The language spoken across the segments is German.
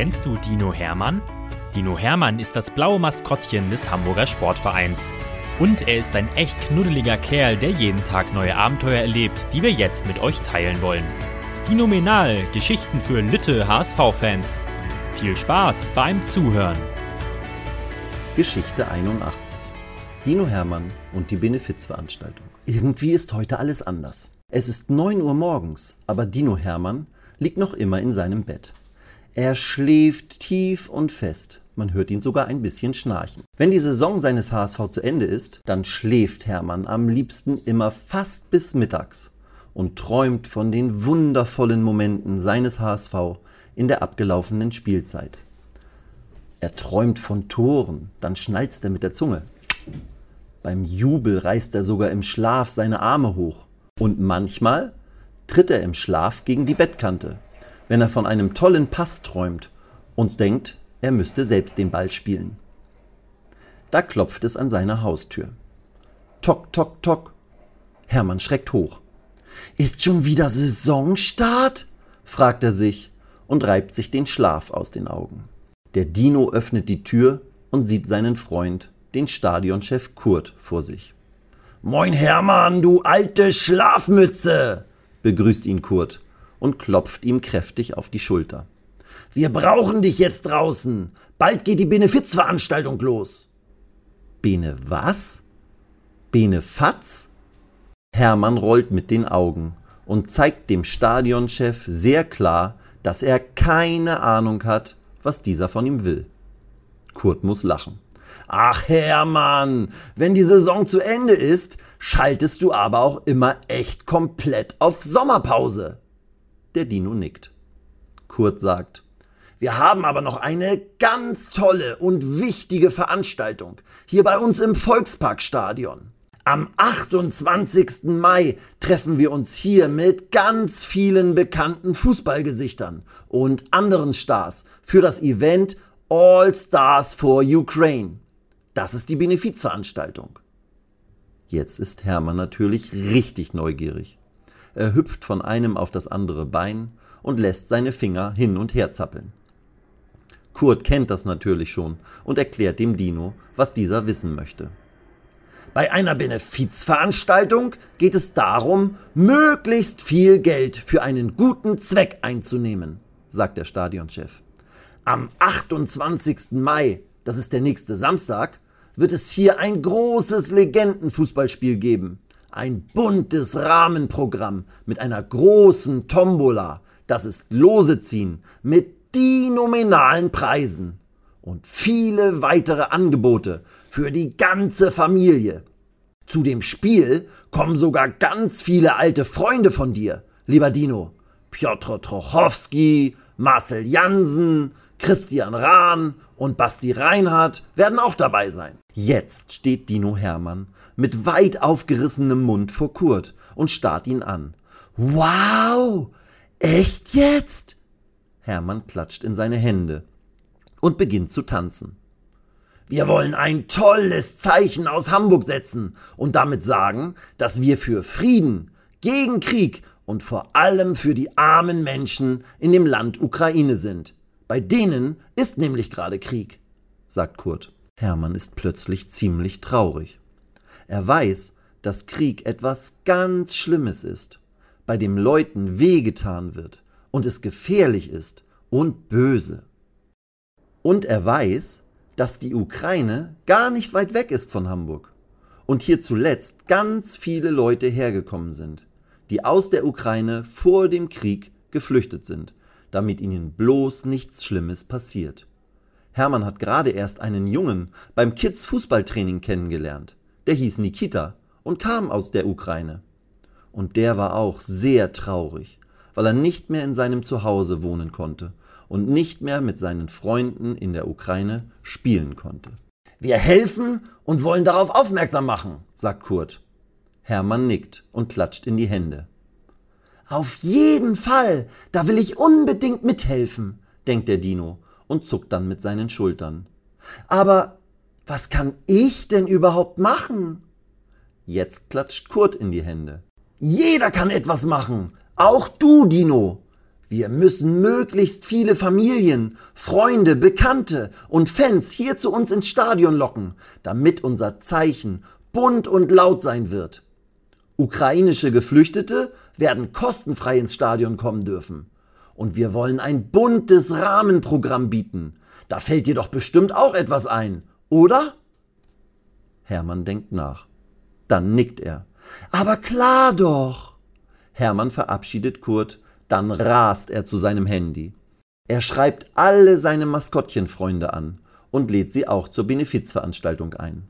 Kennst du Dino Hermann? Dino Hermann ist das blaue Maskottchen des Hamburger Sportvereins. Und er ist ein echt knuddeliger Kerl, der jeden Tag neue Abenteuer erlebt, die wir jetzt mit euch teilen wollen. Phänomenal, Geschichten für Lütte HSV-Fans. Viel Spaß beim Zuhören. Geschichte 81. Dino Hermann und die Benefizveranstaltung. Irgendwie ist heute alles anders. Es ist 9 Uhr morgens, aber Dino Hermann liegt noch immer in seinem Bett. Er schläft tief und fest. Man hört ihn sogar ein bisschen schnarchen. Wenn die Saison seines HSV zu Ende ist, dann schläft Hermann am liebsten immer fast bis mittags und träumt von den wundervollen Momenten seines HSV in der abgelaufenen Spielzeit. Er träumt von Toren, dann schnalzt er mit der Zunge. Beim Jubel reißt er sogar im Schlaf seine Arme hoch. Und manchmal tritt er im Schlaf gegen die Bettkante wenn er von einem tollen Pass träumt und denkt, er müsste selbst den Ball spielen. Da klopft es an seiner Haustür. Tok, tok, tok. Hermann schreckt hoch. Ist schon wieder Saisonstart? fragt er sich und reibt sich den Schlaf aus den Augen. Der Dino öffnet die Tür und sieht seinen Freund, den Stadionchef Kurt, vor sich. Moin Hermann, du alte Schlafmütze, begrüßt ihn Kurt und klopft ihm kräftig auf die Schulter. Wir brauchen dich jetzt draußen. Bald geht die Benefizveranstaltung los. Bene was? Bene Fatz? Hermann rollt mit den Augen und zeigt dem Stadionchef sehr klar, dass er keine Ahnung hat, was dieser von ihm will. Kurt muss lachen. Ach Hermann, wenn die Saison zu Ende ist, schaltest du aber auch immer echt komplett auf Sommerpause. Der Dino nickt. Kurt sagt, wir haben aber noch eine ganz tolle und wichtige Veranstaltung hier bei uns im Volksparkstadion. Am 28. Mai treffen wir uns hier mit ganz vielen bekannten Fußballgesichtern und anderen Stars für das Event All Stars for Ukraine. Das ist die Benefizveranstaltung. Jetzt ist Hermann natürlich richtig neugierig. Er hüpft von einem auf das andere Bein und lässt seine Finger hin und her zappeln. Kurt kennt das natürlich schon und erklärt dem Dino, was dieser wissen möchte. Bei einer Benefizveranstaltung geht es darum, möglichst viel Geld für einen guten Zweck einzunehmen, sagt der Stadionchef. Am 28. Mai, das ist der nächste Samstag, wird es hier ein großes Legendenfußballspiel geben. Ein buntes Rahmenprogramm mit einer großen Tombola, das ist Lose ziehen, mit die nominalen Preisen und viele weitere Angebote für die ganze Familie. Zu dem Spiel kommen sogar ganz viele alte Freunde von dir, lieber Dino. Piotr Trochowski, Marcel Jansen, Christian Rahn und Basti Reinhardt werden auch dabei sein. Jetzt steht Dino Hermann mit weit aufgerissenem Mund vor Kurt und starrt ihn an. Wow! Echt jetzt? Hermann klatscht in seine Hände und beginnt zu tanzen. Wir wollen ein tolles Zeichen aus Hamburg setzen und damit sagen, dass wir für Frieden, gegen Krieg und vor allem für die armen Menschen in dem Land Ukraine sind. Bei denen ist nämlich gerade Krieg, sagt Kurt. Hermann ist plötzlich ziemlich traurig. Er weiß, dass Krieg etwas ganz Schlimmes ist, bei dem Leuten wehgetan wird und es gefährlich ist und böse. Und er weiß, dass die Ukraine gar nicht weit weg ist von Hamburg und hier zuletzt ganz viele Leute hergekommen sind, die aus der Ukraine vor dem Krieg geflüchtet sind damit ihnen bloß nichts Schlimmes passiert. Hermann hat gerade erst einen Jungen beim Kids Fußballtraining kennengelernt. Der hieß Nikita und kam aus der Ukraine. Und der war auch sehr traurig, weil er nicht mehr in seinem Zuhause wohnen konnte und nicht mehr mit seinen Freunden in der Ukraine spielen konnte. Wir helfen und wollen darauf aufmerksam machen, sagt Kurt. Hermann nickt und klatscht in die Hände. Auf jeden Fall, da will ich unbedingt mithelfen, denkt der Dino und zuckt dann mit seinen Schultern. Aber was kann ich denn überhaupt machen? Jetzt klatscht Kurt in die Hände. Jeder kann etwas machen, auch du, Dino. Wir müssen möglichst viele Familien, Freunde, Bekannte und Fans hier zu uns ins Stadion locken, damit unser Zeichen bunt und laut sein wird. Ukrainische Geflüchtete werden kostenfrei ins Stadion kommen dürfen. Und wir wollen ein buntes Rahmenprogramm bieten. Da fällt dir doch bestimmt auch etwas ein, oder? Hermann denkt nach. Dann nickt er. Aber klar doch. Hermann verabschiedet Kurt dann rast er zu seinem Handy. Er schreibt alle seine Maskottchenfreunde an und lädt sie auch zur Benefizveranstaltung ein.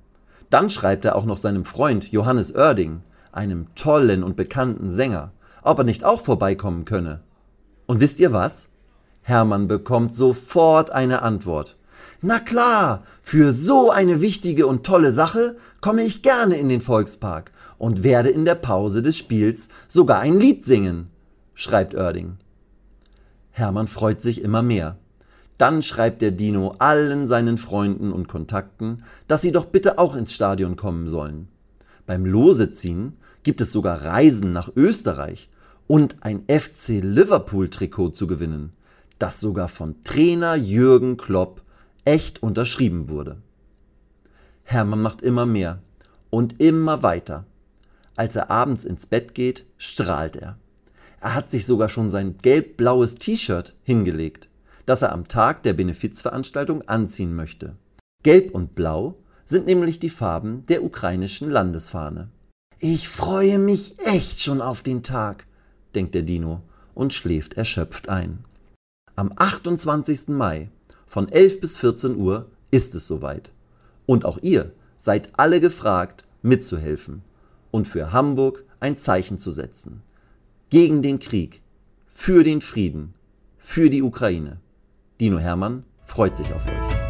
Dann schreibt er auch noch seinem Freund Johannes Oerding, einem tollen und bekannten Sänger, ob er nicht auch vorbeikommen könne. Und wisst ihr was? Hermann bekommt sofort eine Antwort. Na klar, für so eine wichtige und tolle Sache komme ich gerne in den Volkspark und werde in der Pause des Spiels sogar ein Lied singen schreibt Oerding. Hermann freut sich immer mehr. Dann schreibt der Dino allen seinen Freunden und Kontakten, dass sie doch bitte auch ins Stadion kommen sollen. Beim Loseziehen gibt es sogar Reisen nach Österreich und ein FC Liverpool-Trikot zu gewinnen, das sogar von Trainer Jürgen Klopp echt unterschrieben wurde. Hermann macht immer mehr und immer weiter. Als er abends ins Bett geht, strahlt er. Er hat sich sogar schon sein gelb-blaues T-Shirt hingelegt, das er am Tag der Benefizveranstaltung anziehen möchte. Gelb und Blau sind nämlich die Farben der ukrainischen Landesfahne. Ich freue mich echt schon auf den Tag, denkt der Dino und schläft erschöpft ein. Am 28. Mai von 11 bis 14 Uhr ist es soweit. Und auch ihr seid alle gefragt, mitzuhelfen und für Hamburg ein Zeichen zu setzen gegen den Krieg, für den Frieden, für die Ukraine. Dino Hermann freut sich auf euch.